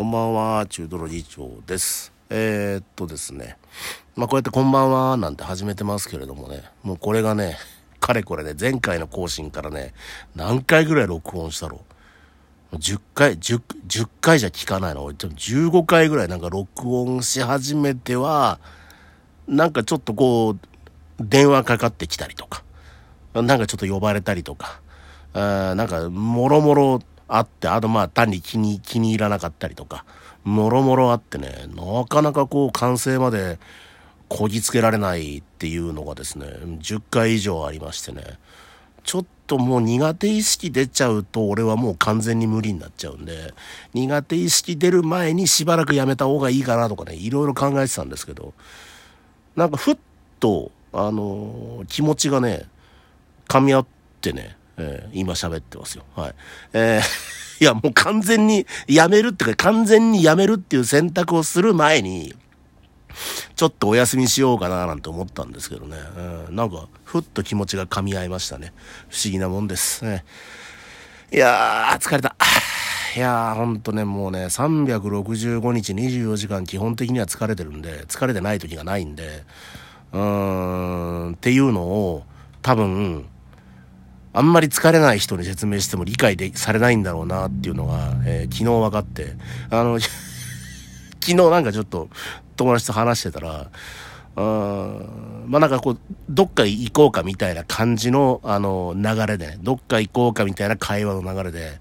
こんばんは、中トロ議長です。えー、っとですね。まあ、こうやってこんばんはなんて始めてますけれどもね、もうこれがね、かれこれね、前回の更新からね、何回ぐらい録音したろう。10回、10、10回じゃ聞かないの。俺、15回ぐらいなんか録音し始めては、なんかちょっとこう、電話かかってきたりとか、なんかちょっと呼ばれたりとか、あなんか、もろもろあって、あとまあ単に気に、気に入らなかったりとか、もろもろあってね、なかなかこう完成までこぎつけられないっていうのがですね、10回以上ありましてね、ちょっともう苦手意識出ちゃうと俺はもう完全に無理になっちゃうんで、苦手意識出る前にしばらくやめた方がいいかなとかね、いろいろ考えてたんですけど、なんかふっと、あのー気持ちがね、噛み合ってね、えー今喋ってますよ。はい。えー いや、もう完全にやめるってか、完全にやめるっていう選択をする前に、ちょっとお休みしようかななんて思ったんですけどね。うん、なんか、ふっと気持ちが噛み合いましたね。不思議なもんです。ね、いやー、疲れた。いやー、ほんとね、もうね、365日24時間基本的には疲れてるんで、疲れてない時がないんで、うーん、っていうのを、多分、あんまり疲れない人に説明しても理解でされないんだろうなっていうのが、えー昨日分かって、あの、昨日なんかちょっと友達と話してたら、うーんまあなんかこう、どっか行こうかみたいな感じの、あの、流れで、どっか行こうかみたいな会話の流れで、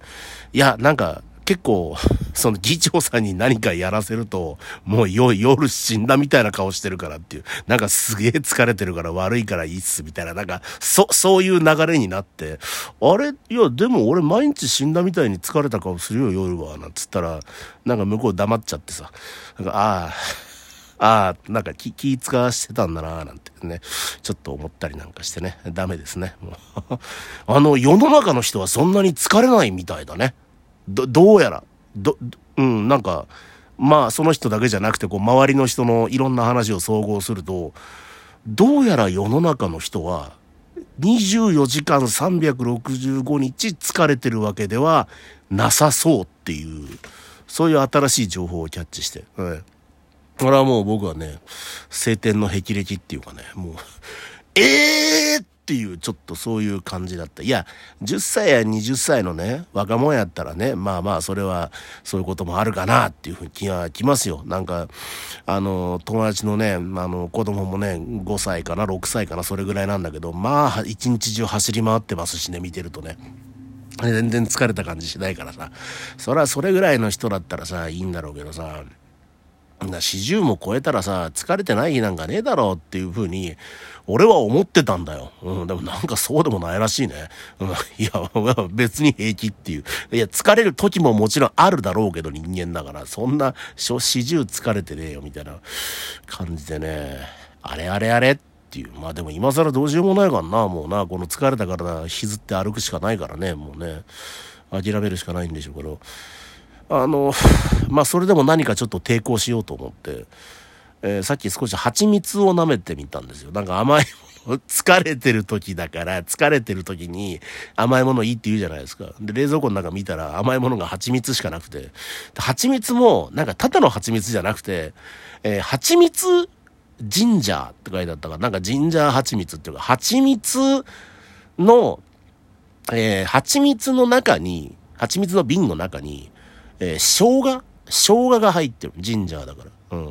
いや、なんか、結構、その議長さんに何かやらせると、もうよ夜死んだみたいな顔してるからっていう、なんかすげえ疲れてるから悪いからいいっすみたいな、なんか、そ、そういう流れになって、あれ？いや、でも俺毎日死んだみたいに疲れた顔するよ、夜は。なんつったら、なんか向こう黙っちゃってさ、なんか、ああ、ああ、なんか気、気使わしてたんだな、なんてね、ちょっと思ったりなんかしてね、ダメですね。もう。あの、世の中の人はそんなに疲れないみたいだね。ど、どうやら、ど、うん、なんか、まあ、その人だけじゃなくて、こう、周りの人のいろんな話を総合すると、どうやら世の中の人は、24時間365日疲れてるわけではなさそうっていう、そういう新しい情報をキャッチして、はい。これはもう僕はね、晴天の霹靂っていうかね、もう、えーっていう、ちょっとそういう感じだった。いや、10歳や20歳のね、若者やったらね、まあまあ、それは、そういうこともあるかなっていうふうに気がきますよ。なんか、あの、友達のね、あの、子供もね、5歳かな、6歳かな、それぐらいなんだけど、まあ、一日中走り回ってますしね、見てるとね。全然疲れた感じしないからさ。それはそれぐらいの人だったらさ、いいんだろうけどさ、40も超えたらさ、疲れてない日なんかねえだろうっていう風に、俺は思ってたんだよ。うん、でもなんかそうでもないらしいね。うん、いや、別に平気っていう。いや、疲れる時ももちろんあるだろうけど人間だから、そんな、四十疲れてねえよみたいな感じでね、あれあれあれっていう。まあでも今更どうしようもないからな、もうな、この疲れた体引きずって歩くしかないからね、もうね。諦めるしかないんでしょうけど。あの、まあ、それでも何かちょっと抵抗しようと思って、えーさっき少し蜂蜜を舐めてみたんですよ。なんか甘いもの、疲れてる時だから、疲れてる時に甘いものいいって言うじゃないですか。で、冷蔵庫の中見たら甘いものが蜂蜜しかなくて、蜂蜜も、なんかただの蜂蜜じゃなくて、えー蜂蜜ジンジャーって書いてあったから、なんかジンジャー蜂蜜っていうか、蜂蜜の、えー蜂蜜の中に、蜂蜜の瓶の中に、えー生姜？生姜が入ってる。ジンジャーだから。う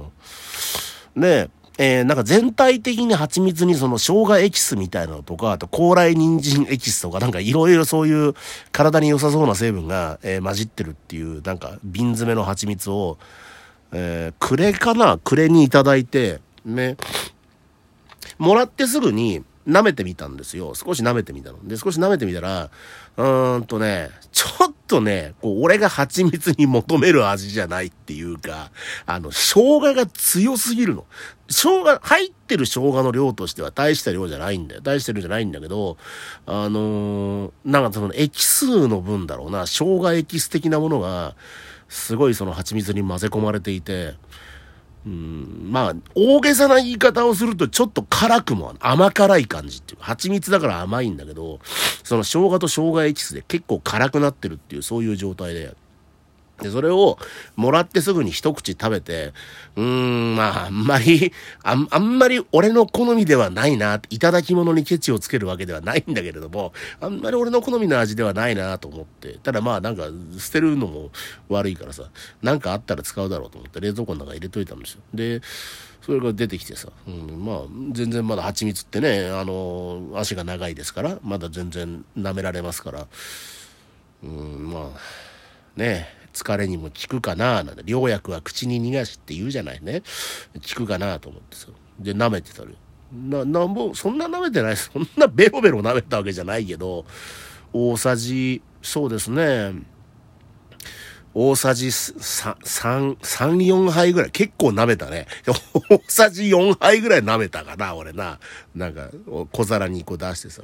ん。で、えーなんか全体的に蜂蜜にその生姜エキスみたいなのとか、あと高麗人参エキスとか、なんかいろいろそういう体に良さそうな成分が、えー混じってるっていう、なんか瓶詰めの蜂蜜を、えー、暮れかな？暮れにいただいて、ね、もらってすぐに舐めてみたんですよ。少し舐めてみたの。で、少し舐めてみたら、うーんとね、ちょっとね、こう、俺が蜂蜜に求める味じゃないっていうか、あの、生姜が強すぎるの。生姜、入ってる生姜の量としては大した量じゃないんだよ。大した量じゃないんだけど、あのーなんかそのエキスの分だろうな、生姜エキス的なものが、すごいその蜂蜜に混ぜ込まれていて、うん。まあ、大げさな言い方をするとちょっと辛くも甘辛い感じっていう。か、蜂蜜だから甘いんだけど、その生姜と生姜エキスで結構辛くなってるっていう、そういう状態で。で、それをもらってすぐに一口食べて、うーん、まあ、あんまり、あんあんまり俺の好みではないな、いただき物にケチをつけるわけではないんだけれども、あんまり俺の好みの味ではないなと思って、ただまあなんか捨てるのも悪いからさ、なんかあったら使うだろうと思って冷蔵庫の中入れといたんですよ。で、それが出てきてさ、うん、まあ、全然まだ蜂蜜ってね、あの、足が長いですから、まだ全然舐められますから、うん、まあ、ねえ疲れにも効くかななんて、良薬は口に逃がしって言うじゃないね。効くかなと思ってさ。で、舐めてたのよ。な、なんぼ、そんな舐めてない そんなベロベロ舐めたわけじゃないけど、大さじ、そうですね。大さじ3、3、4杯ぐらい。結構舐めたね。大さじ4杯ぐらい舐めたかな、俺な。なんか、小皿にこう出してさ、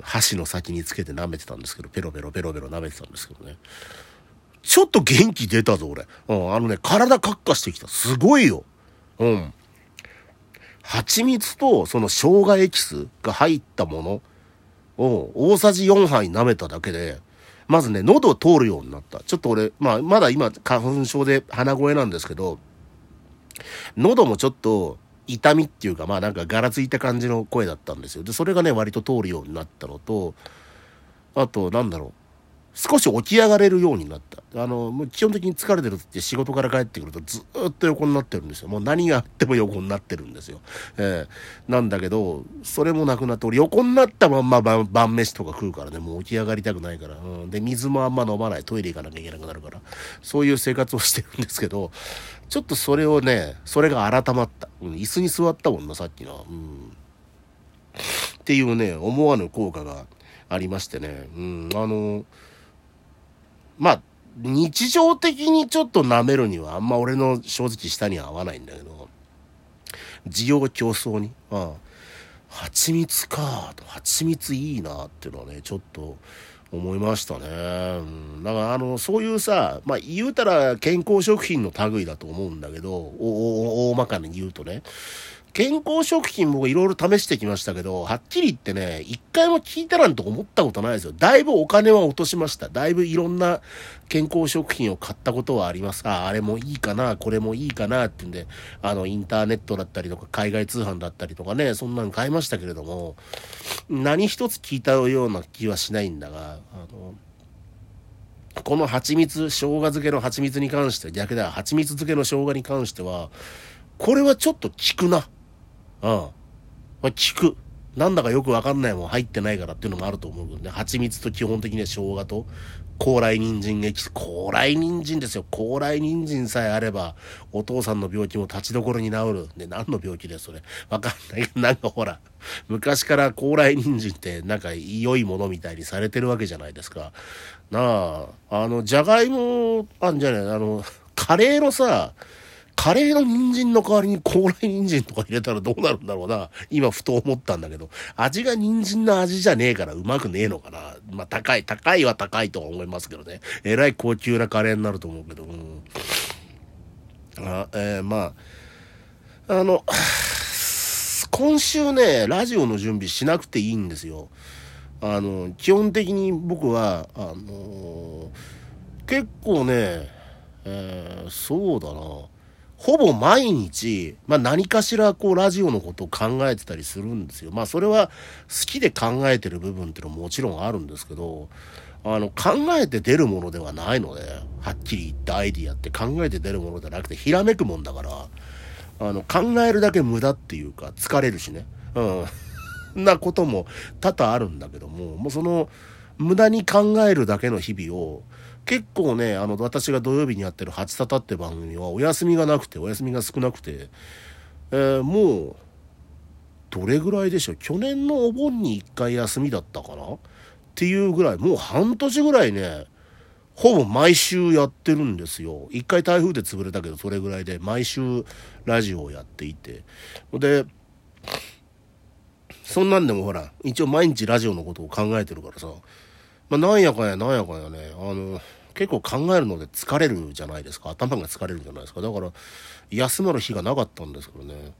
箸の先につけて舐めてたんですけど、ペロペロペロペロ舐めてたんですけどね。ちょっと元気出たぞ、俺。うん、あのね、体カッカしてきた。すごいよ。うん。蜂蜜とその生姜エキスが入ったものを大さじ4杯舐めただけで、まずね、喉を通るようになった。ちょっと俺、まあ、まだ今、花粉症で鼻声なんですけど、喉もちょっと痛みっていうか、まあなんかガラついた感じの声だったんですよ。で、それがね、割と通るようになったのと、あと、なんだろう。少し起き上がれるようになった。あの、もう基本的に疲れてるって仕事から帰ってくるとずっと横になってるんですよ。もう何があっても横になってるんですよ。えー、なんだけど、それもなくなって、俺横になったまんま晩晩飯とか食うからね、もう起き上がりたくないから。うん。で、水もあんま飲まない。トイレ行かなきゃいけなくなるから。そういう生活をしてるんですけど、ちょっとそれをね、それが改まった。うん、椅子に座ったもんな、さっきの。うん。っていうね、思わぬ効果がありましてね。うん、あの、まあ、日常的にちょっと舐めるにはあんま俺の正直舌には合わないんだけど、需要競争に、ああ、蜂蜜か、蜂蜜いいなっていうのはね、ちょっと思いましたね。うん、だからあの、そういうさ、まあ言うたら健康食品の類だと思うんだけど、大まかに言うとね。健康食品もいろいろ試してきましたけど、はっきり言ってね、一回も聞いたなんて思ったことないですよ。だいぶお金は落としました。だいぶいろんな健康食品を買ったことはあります。あ、あれもいいかな、これもいいかなってんで、あの、インターネットだったりとか、海外通販だったりとかね、そんなの買いましたけれども、何一つ聞いたような気はしないんだが、あの、この蜂蜜、生姜漬けの蜂蜜に関して、逆だ、蜂蜜漬けの生姜に関しては、これはちょっと効くな。うん。ま、聞く。なんだかよくわかんないもん入ってないからっていうのもあると思うけどね。蜂蜜と基本的には生姜と、高麗人参エキス。高麗人参ですよ。高麗人参さえあれば、お父さんの病気も立ちどころに治る。ね、何の病気だよ、それ。わかんない。なんかほら、昔から高麗人参ってなんか良いものみたいにされてるわけじゃないですか。なあ、あの、じゃがいも、あんじゃない、あの、カレーのさ、カレーの人参の代わりに高麗人参とか入れたらどうなるんだろうな。今ふと思ったんだけど。味が人参の味じゃねえからうまくねえのかな。まあ高い、高いは高いとは思いますけどね。えらい高級なカレーになると思うけど。うん、あえー、まあ、あの、今週ね、ラジオの準備しなくていいんですよ。あの、基本的に僕は、あのー、結構ね、えー、そうだな。ほぼ毎日、まあ何かしらこうラジオのことを考えてたりするんですよ。まあそれは好きで考えてる部分っていうのももちろんあるんですけど、あの考えて出るものではないので、はっきり言ってアイディアって考えて出るものじゃなくてひらめくもんだから、あの考えるだけ無駄っていうか疲れるしね。うん。なことも多々あるんだけども、もうその無駄に考えるだけの日々を結構ね、あの、私が土曜日にやってる八沙汰って番組はお休みがなくて、お休みが少なくて、えー、もう、どれぐらいでしょう。去年のお盆に1回休みだったかな？っていうぐらい、もう半年ぐらいね、ほぼ毎週やってるんですよ。一回台風で潰れたけど、それぐらいで毎週ラジオをやっていて。で、そんなんでもほら、一応毎日ラジオのことを考えてるからさ、まあ、なんやかんやなんやかんやね、あの、結構考えるので疲れるじゃないですか。頭が疲れるじゃないですか。だから、休まる日がなかったんですけどね。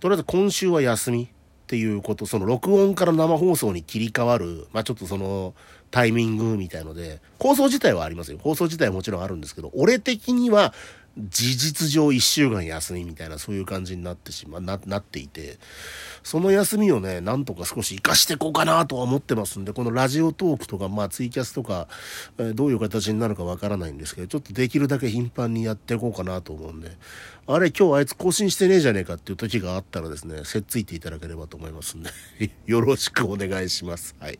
とりあえず今週は休みっていうこと、その録音から生放送に切り替わる、まあちょっとその、タイミングみたいので、放送自体はありますよ。放送自体はもちろんあるんですけど、俺的には事実上1週間休みみたいなそういう感じになってしま、な、なっていて、その休みをね、なんとか少し活かしていこうかなとは思ってますんで、このラジオトークとか、まあツイキャスとか、えー、どういう形になるかわからないんですけど、ちょっとできるだけ頻繁にやっていこうかなと思うんで、あれ今日あいつ更新してねえじゃねえかっていう時があったらですね、せっついていただければと思いますんで、よろしくお願いします。はい。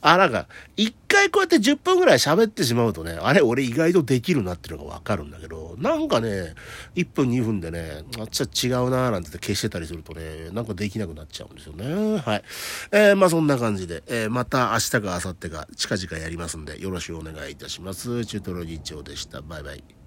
あ、なんか、一回こうやって10分ぐらい喋ってしまうとね、あれ俺意外とできるなっていうのがわかるんだけど、なんかね、1分2分でね、あっちは違うなーなんて消してたりするとね、なんかできなくなっちゃうんですよね。はい。えー、まあそんな感じで、えー、また明日か明後日か近々やりますんで、よろしくお願いいたします。チュートロ日長でした。バイバイ。